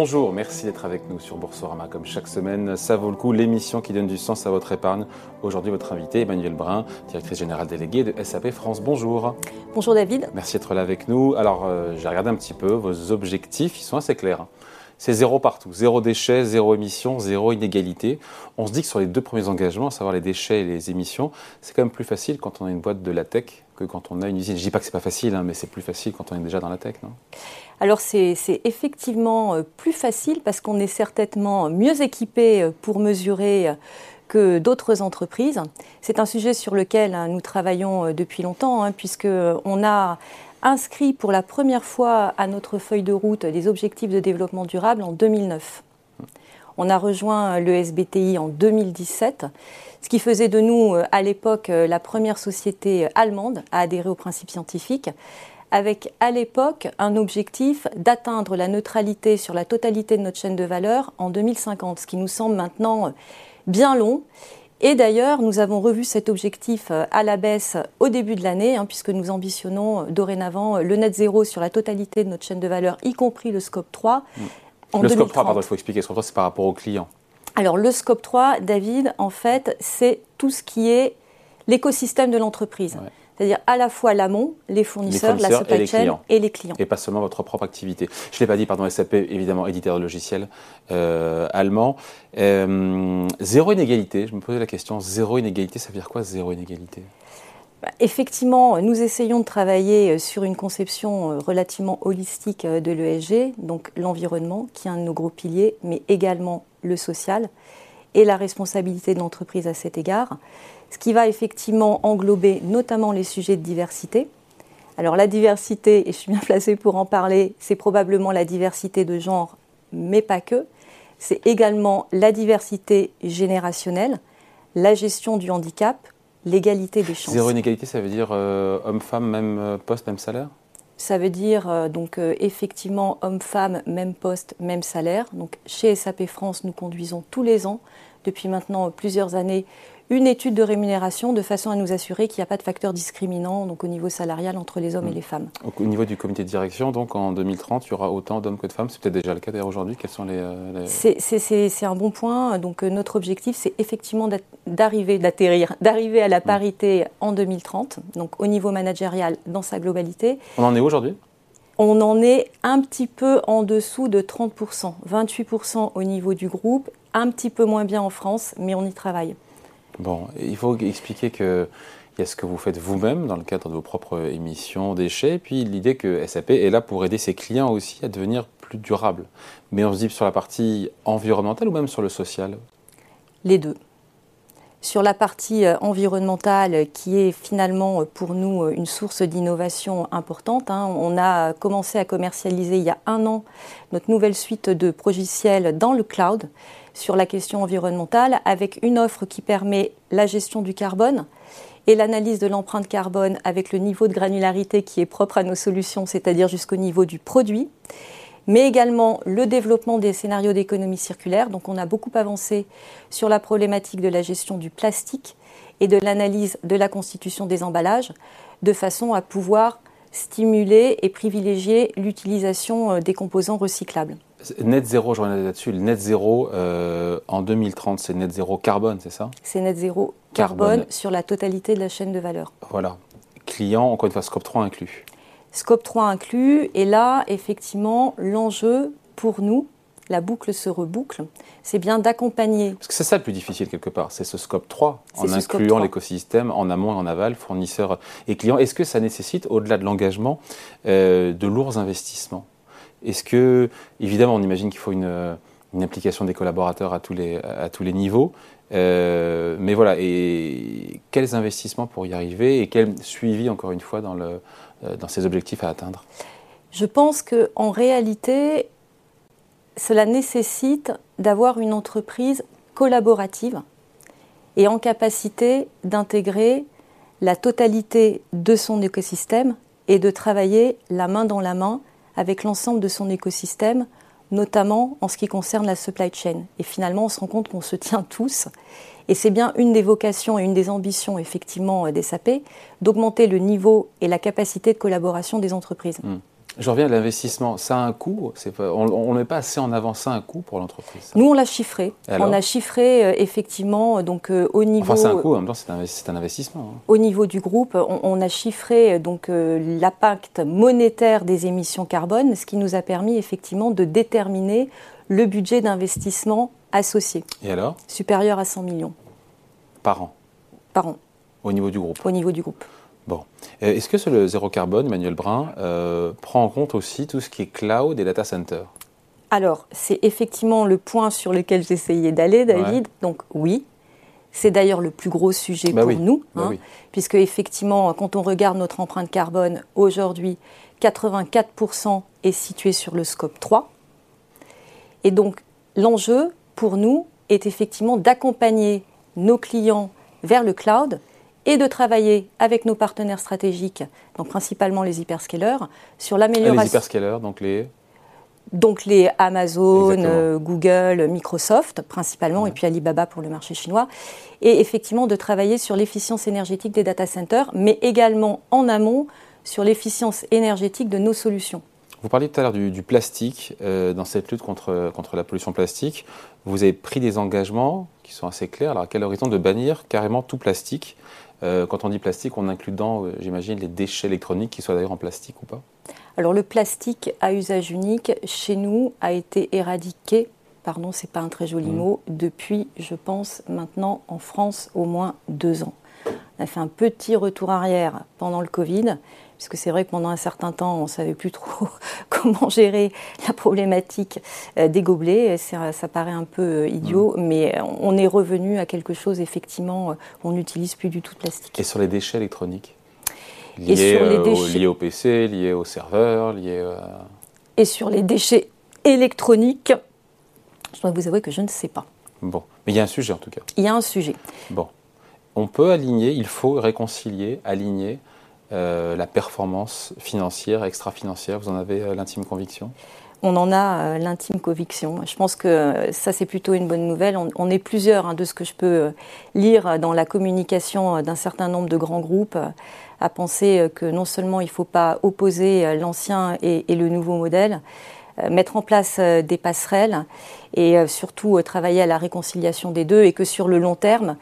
Bonjour, merci d'être avec nous sur Boursorama comme chaque semaine. Ça vaut le coup, l'émission qui donne du sens à votre épargne. Aujourd'hui, votre invité, Emmanuel Brun, directrice générale déléguée de SAP France. Bonjour. Bonjour David. Merci d'être là avec nous. Alors, euh, j'ai regardé un petit peu vos objectifs, ils sont assez clairs. Hein. C'est zéro partout, zéro déchet, zéro émission, zéro inégalité. On se dit que sur les deux premiers engagements, à savoir les déchets et les émissions, c'est quand même plus facile quand on a une boîte de la tech que quand on a une usine. Je dis pas que c'est pas facile, hein, mais c'est plus facile quand on est déjà dans la tech, alors c'est effectivement euh, plus facile parce qu'on est certainement mieux équipé euh, pour mesurer euh, que d'autres entreprises. C'est un sujet sur lequel hein, nous travaillons depuis longtemps, hein, puisqu'on a inscrit pour la première fois à notre feuille de route des objectifs de développement durable en 2009. On a rejoint le SBTI en 2017, ce qui faisait de nous à l'époque la première société allemande à adhérer aux principes scientifiques avec à l'époque un objectif d'atteindre la neutralité sur la totalité de notre chaîne de valeur en 2050, ce qui nous semble maintenant bien long. Et d'ailleurs, nous avons revu cet objectif euh, à la baisse au début de l'année, hein, puisque nous ambitionnons dorénavant le net zéro sur la totalité de notre chaîne de valeur, y compris le scope 3. Mmh. le scope 3, pardon, il faut expliquer. Le scope 3, c'est par rapport aux clients. Alors, le scope 3, David, en fait, c'est tout ce qui est l'écosystème de l'entreprise c'est-à-dire à la fois l'amont, les fournisseurs, la supply chain et les clients. Et pas seulement votre propre activité. Je ne l'ai pas dit, pardon, SAP, évidemment, éditeur de logiciels euh, allemand. Euh, zéro inégalité, je me posais la question, zéro inégalité, ça veut dire quoi zéro inégalité? Bah, Effectivement, nous essayons de travailler sur une conception relativement holistique de l'ESG, donc l'environnement, qui est un de nos gros piliers, mais également le social et la responsabilité de l'entreprise à cet égard ce qui va effectivement englober notamment les sujets de diversité. Alors la diversité, et je suis bien placée pour en parler, c'est probablement la diversité de genre, mais pas que. C'est également la diversité générationnelle, la gestion du handicap, l'égalité des chances. Zéro inégalité, ça veut dire euh, homme-femme, même euh, poste, même salaire? Ça veut dire euh, donc effectivement homme-femme, même poste, même salaire. Donc chez SAP France, nous conduisons tous les ans, depuis maintenant plusieurs années, une étude de rémunération de façon à nous assurer qu'il n'y a pas de facteur discriminant donc au niveau salarial entre les hommes et mm. les femmes. Au niveau du comité de direction, donc en 2030, il y aura autant d'hommes que de femmes. C'est peut-être déjà le cas d'ailleurs aujourd'hui. Quels sont les, euh, C'est un bon point. Donc euh, notre objectif, c'est effectivement d'arriver, d'atterrir, d'arriver à la mm. parité en 2030, donc au niveau managérial dans sa globalité. On en est aujourd'hui? On en est un petit peu en dessous de 30%, 28% au niveau du groupe, un petit peu moins bien en France, mais on y travaille. Bon, il faut expliquer que il y a ce que vous faites vous-même dans le cadre de vos propres émissions déchets, et puis l'idée que SAP est là pour aider ses clients aussi à devenir plus durables. Mais on se dit sur la partie environnementale ou même sur le social? Les deux. Sur la partie euh, environnementale, qui est finalement euh, pour nous euh, une source d'innovation importante, hein, on a commencé à commercialiser il y a un an notre nouvelle suite de logiciels dans le cloud sur la question environnementale avec une offre qui permet la gestion du carbone et l'analyse de l'empreinte carbone avec le niveau de granularité qui est propre à nos solutions, c'est-à-dire jusqu'au niveau du produit, mais également le développement des scénarios d'économie circulaire. Donc on a beaucoup avancé sur la problématique de la gestion du plastique et de l'analyse de la constitution des emballages, de façon à pouvoir stimuler et privilégier l'utilisation euh, des composants recyclables. Net zéro, je reviens là-dessus. Le net zéro euh, en 2030, c'est net zéro carbone, c'est ça? C'est net zéro carbone, sur la totalité de la chaîne de valeur. Voilà. Client, encore une fois, scope 3 inclus. Scope 3 inclus. Et là, effectivement, l'enjeu pour nous, la boucle se reboucle, c'est bien d'accompagner. Parce que c'est ça le plus difficile quelque part, c'est ce scope 3, en incluant l'écosystème en amont et en aval, fournisseurs et clients. Est-ce que ça nécessite, au-delà de l'engagement, euh, de lourds investissements? Est-ce que, évidemment, on imagine qu'il faut une, implication des collaborateurs à tous les, à tous les niveaux, euh, mais voilà, et quels investissements pour y arriver et quel suivi, encore une fois, dans, le, euh, dans ces objectifs à atteindre? Je pense qu'en réalité, cela nécessite d'avoir une entreprise collaborative et en capacité d'intégrer la totalité de son écosystème et de travailler la main dans la main avec l'ensemble de son écosystème, notamment en ce qui concerne la supply chain. Et finalement, on se rend compte qu'on se tient tous. Et c'est bien une des vocations et une des ambitions, effectivement, des SAP, d'augmenter le niveau et la capacité de collaboration des entreprises. Hmm. Je reviens à l'investissement. Ça a un coût On ne met pas assez en avant ça un coût pour l'entreprise Nous, on l'a chiffré. On a chiffré euh, effectivement donc, euh, au niveau. Enfin, c'est un coût, en même temps, c'est un, investissement. Hein. Au niveau du groupe, on, a chiffré donc l'impact monétaire des émissions carbone, ce qui nous a permis effectivement de déterminer le budget d'investissement associé. Et alors? Supérieur à 100 millions. Par an? Par an. Au niveau du groupe? Au niveau du groupe. Bon. Est-ce que le zéro carbone, Emmanuel Brun, euh, prend en compte aussi tout ce qui est cloud et data center Alors, c'est effectivement le point sur lequel j'essayais d'aller, David. Donc, oui. C'est d'ailleurs le plus gros sujet bah pour nous, bah hein, puisque effectivement, quand on regarde notre empreinte carbone aujourd'hui, 84% est situé sur le scope 3. Et donc, l'enjeu pour nous est effectivement d'accompagner nos clients vers le cloud et de travailler avec nos partenaires stratégiques, donc principalement les hyperscalers, sur l'amélioration. Les hyperscalers, donc les donc les Amazon, euh, Google, Microsoft principalement, et puis Alibaba pour le marché chinois, et effectivement de travailler sur l'efficience énergétique des data centers, mais également en amont sur l'efficience énergétique de nos solutions. Vous parliez tout à l'heure du, plastique, euh, dans cette lutte contre, contre la pollution plastique. Vous avez pris des engagements qui sont assez clairs. Alors, à quel horizon de bannir carrément tout plastique euh, Quand on dit plastique, on inclut dans, euh, j'imagine, les déchets électroniques, qui soient d'ailleurs en plastique ou pas Alors, le plastique à usage unique, chez nous, a été éradiqué, pardon, c'est pas un très joli mmh. mot, depuis, je pense, maintenant, en France, au moins deux ans. On a fait un petit retour arrière pendant le Covid puisque c'est vrai que pendant un certain temps, on ne savait plus trop comment gérer la problématique euh, des gobelets. Ça, ça paraît un peu euh, idiot, mmh. mais on est revenu à quelque chose, effectivement, euh, on n'utilise plus du tout de plastique. Et sur les déchets électroniques? Liés, sur les déchets... au PC, liés au serveur, liés Et sur les déchets électroniques, je dois vous avouer que je ne sais pas. Bon, mais il y a un sujet en tout cas. Il y a un sujet. Bon. On peut aligner, il faut réconcilier, aligner euh, la performance financière, extra-financière Vous en avez euh, l'intime conviction? On en a euh, l'intime conviction. Je pense que ça, c'est plutôt une bonne nouvelle. On, est plusieurs, hein, de ce que je peux lire dans la communication d'un certain nombre de grands groupes, à penser que non seulement il ne faut pas opposer l'ancien et, le nouveau modèle, mettre en place des passerelles et surtout travailler à la réconciliation des deux, et que sur le long terme,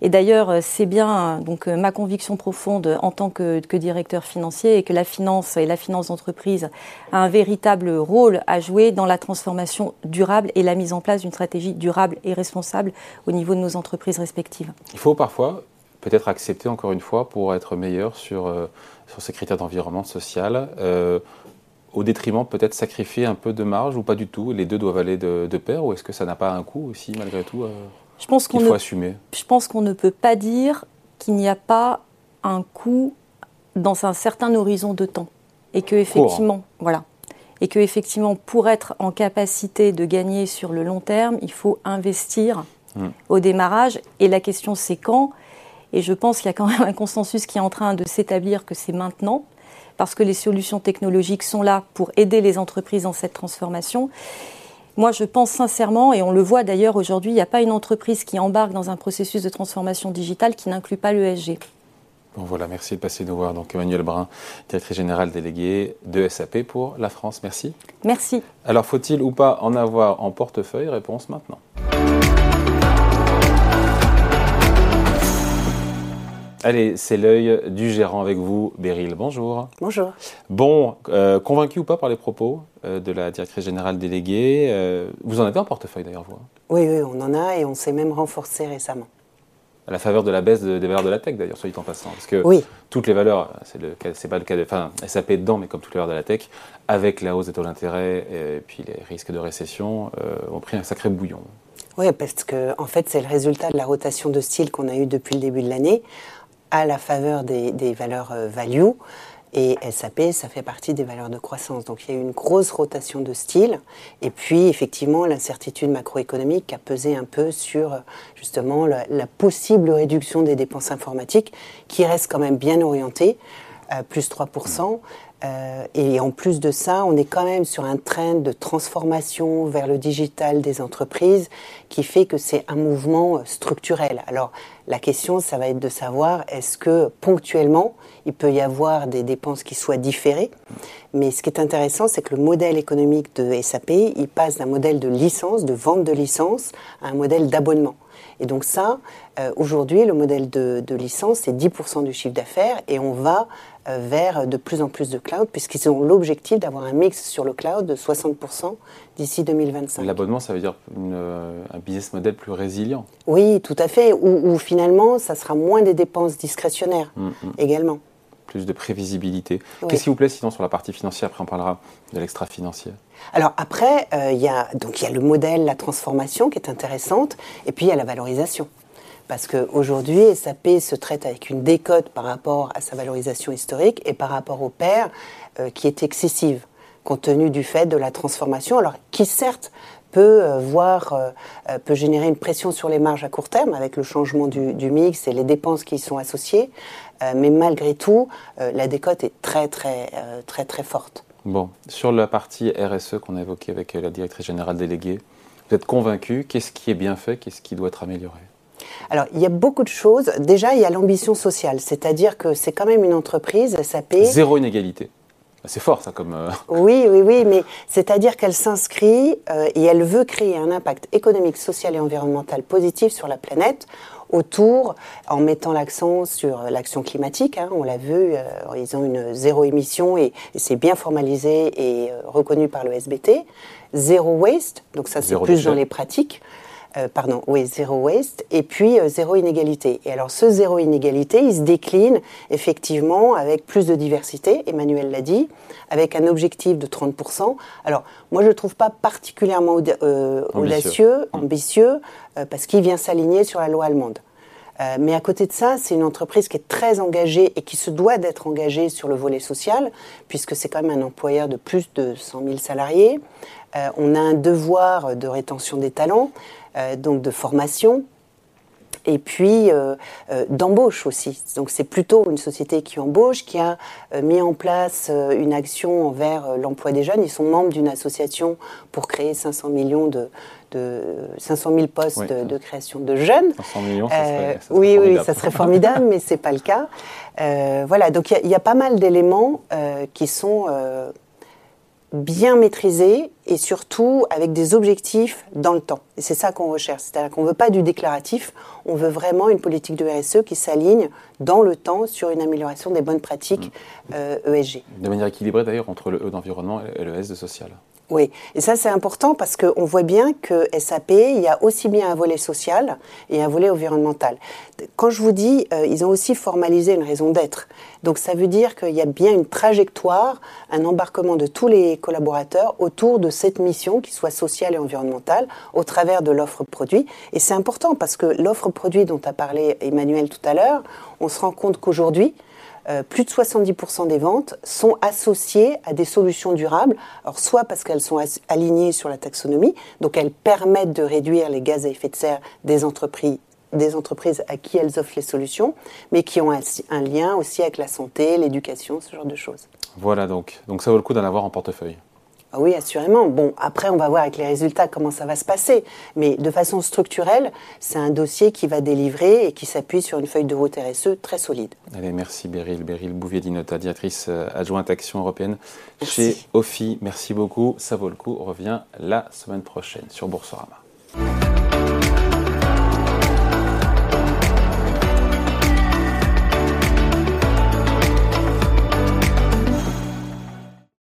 et d'ailleurs, euh, c'est bien donc euh, ma conviction profonde en tant que, directeur financier et que la finance et la finance d'entreprise a un véritable rôle à jouer dans la transformation durable et la mise en place d'une stratégie durable et responsable au niveau de nos entreprises respectives. Il faut parfois peut-être accepter encore une fois pour être meilleur sur, euh, sur ces critères d'environnement social. au détriment peut-être sacrifier un peu de marge ou pas du tout? Les deux doivent aller de pair ou est-ce que ça n'a pas un coût aussi malgré tout je pense qu'on faut assumer. Je pense qu'on ne peut pas dire qu'il n'y a pas un coût dans un certain horizon de temps et que effectivement, voilà, et que effectivement, pour être en capacité de gagner sur le long terme, il faut investir hmm. au démarrage. Et la question, c'est quand? Et je pense qu'il y a quand même un consensus qui est en train de s'établir que c'est maintenant, parce que les solutions technologiques sont là pour aider les entreprises dans cette transformation. Moi, je pense sincèrement, et on le voit d'ailleurs aujourd'hui, il n'y a pas une entreprise qui embarque dans un processus de transformation digitale qui n'inclut pas l'ESG. Bon voilà, merci de passer nous voir. Donc Emmanuel Brun, directrice générale déléguée de SAP pour la France. Merci. Merci. Alors faut-il ou pas en avoir en portefeuille? Réponse maintenant. Allez, c'est l'œil du gérant avec vous, Beryl. Bonjour. Bonjour. Bon, euh, convaincu ou pas par les propos euh, de la directrice générale déléguée euh, Vous en avez un portefeuille d'ailleurs, vous hein? Oui, oui, on en a et on s'est même renforcé récemment. À la faveur de la baisse des valeurs de la tech d'ailleurs, soit dit en passant. Parce que toutes les valeurs, c'est pas le cas de. Enfin, SAP dedans, mais comme toutes les valeurs de la tech, avec la hausse des taux d'intérêt et puis les risques de récession, ont pris un sacré bouillon. Oui, parce que en fait, c'est le résultat de la rotation de style qu'on a eu depuis le début de l'année à la faveur des, valeurs euh, value. Et SAP, ça fait partie des valeurs de croissance. Donc il y a eu une grosse rotation de style. Et puis effectivement, l'incertitude macroéconomique a pesé un peu sur justement la, possible réduction des dépenses informatiques, qui reste quand même bien orientée, euh, plus 3%. Euh, et en plus de ça, on est quand même sur un train de transformation vers le digital des entreprises qui fait que c'est un mouvement structurel. Alors la question, ça va être de savoir est-ce que ponctuellement, il peut y avoir des dépenses qui soient différées? Mais ce qui est intéressant, c'est que le modèle économique de SAP, il passe d'un modèle de licence, de vente de licence, à un modèle d'abonnement. Et donc ça, euh, aujourd'hui, le modèle de, licence, c'est 10% du chiffre d'affaires et on va euh, vers de plus en plus de cloud puisqu'ils ont l'objectif d'avoir un mix sur le cloud de 60% d'ici 2025. L'abonnement, ça veut dire euh, un business model plus résilient Oui, tout à fait, où, finalement, ça sera moins des dépenses discrétionnaires mm, mm. également plus de prévisibilité. Qu'est-ce qui vous plaît sinon sur la partie financière? Après, on parlera de l'extra-financier. Alors après, euh, il y, a, donc, y a le modèle, la transformation qui est intéressante, et puis il y a la valorisation. Parce qu'aujourd'hui, SAP se traite avec une décote par rapport à sa valorisation historique et par rapport au père euh, qui est excessive, compte tenu du fait de la transformation, alors qui certes peut euh, voir, peut générer une pression sur les marges à court terme avec le changement du, du mix et les dépenses qui y sont associées, euh, mais malgré tout, euh, la décote est très, très, euh, très, très forte. Bon, sur la partie RSE qu'on a évoquée avec la directrice générale déléguée, vous êtes convaincu Qu'est-ce qui est bien fait Qu'est-ce qui doit être amélioré? Alors, il y a beaucoup de choses. Déjà, il y a l'ambition sociale, c'est-à-dire que c'est quand même une entreprise, SAP. Zéro inégalité. C'est fort, ça, comme. Oui, oui, oui, mais c'est-à-dire qu'elle s'inscrit et elle veut créer un impact économique, social et environnemental positif sur la planète autour, en mettant l'accent sur l'action climatique. Hein, on l'a vu, euh, ils ont une zéro émission et, c'est bien formalisé et euh, reconnu par le SBT. Zéro waste, donc ça c'est plus dans les pratiques. Euh, pardon, oui, zéro waste, et puis zéro inégalité. Et alors ce zéro inégalité, il se décline effectivement avec plus de diversité, Emmanuel l'a dit, avec un objectif de 30%. Alors moi je ne le trouve pas particulièrement audacieux, ambitieux, parce qu'il vient s'aligner sur la loi allemande. mais à côté de ça, c'est une entreprise qui est très engagée et qui se doit d'être engagée sur le volet social, puisque c'est quand même un employeur de plus de 100 000 salariés. on a un devoir de rétention des talents. Euh, donc de formation, et puis euh, euh, d'embauche aussi. Donc c'est plutôt une société qui embauche, qui a mis en place une action envers l'emploi des jeunes. Ils sont membres d'une association pour créer 500 millions de, 500 000 postes de, création de jeunes. 500 millions, ça serait, oui, oui, ça serait formidable, mais c'est pas le cas. voilà, donc il y, a pas mal d'éléments qui sont bien maîtrisé et surtout avec des objectifs dans le temps. Et c'est ça qu'on recherche. C'est-à-dire qu'on ne veut pas du déclaratif, on veut vraiment une politique de RSE qui s'aligne dans le temps sur une amélioration des bonnes pratiques ESG. Mmh. Euh, e de manière équilibrée d'ailleurs entre le E d'environnement et le S de social. Oui, et ça c'est important parce qu'on voit bien que SAP, il y a aussi bien un volet social et un volet environnemental. Quand je vous dis, euh, ils ont aussi formalisé une raison d'être. Donc ça veut dire qu'il y a bien une trajectoire, un embarquement de tous les collaborateurs autour de cette mission qui soit sociale et environnementale au travers de l'offre produit. Et c'est important parce que l'offre produit dont a parlé Emmanuel tout à l'heure, on se rend compte qu'aujourd'hui, euh, plus de 70% des ventes sont associées à des solutions durables. Alors, soit parce qu'elles sont alignées sur la taxonomie, donc elles permettent de réduire les gaz à effet de serre des entreprises des entreprises à qui elles offrent les solutions, mais qui ont un, un lien aussi avec la santé, l'éducation, ce genre de choses. Voilà donc. Donc ça vaut le coup d'en avoir en portefeuille. Ah oui, assurément. Bon, après, on va voir avec les résultats comment ça va se passer. Mais de façon structurelle, c'est un dossier qui va délivrer et qui s'appuie sur une feuille de route RSE très solide. Allez, merci Beryl. Beryl Bouvier-Dinota, directrice euh, adjointe Action Européenne chez OFI. Merci beaucoup. Ça vaut le coup. On revient la semaine prochaine sur Boursorama.